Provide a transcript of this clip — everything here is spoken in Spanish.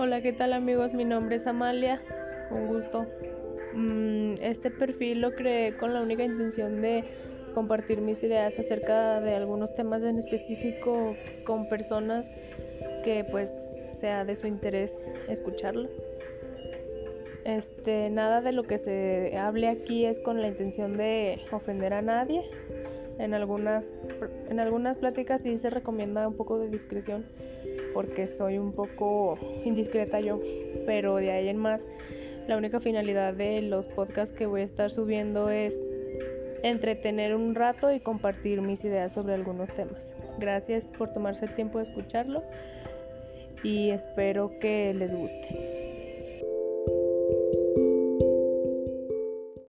Hola, ¿qué tal amigos? Mi nombre es Amalia, un gusto. Mm, este perfil lo creé con la única intención de compartir mis ideas acerca de algunos temas en específico con personas que pues sea de su interés escucharlos. Este, nada de lo que se hable aquí es con la intención de ofender a nadie. En algunas, en algunas pláticas sí se recomienda un poco de discreción porque soy un poco indiscreta yo, pero de ahí en más la única finalidad de los podcasts que voy a estar subiendo es entretener un rato y compartir mis ideas sobre algunos temas. Gracias por tomarse el tiempo de escucharlo y espero que les guste.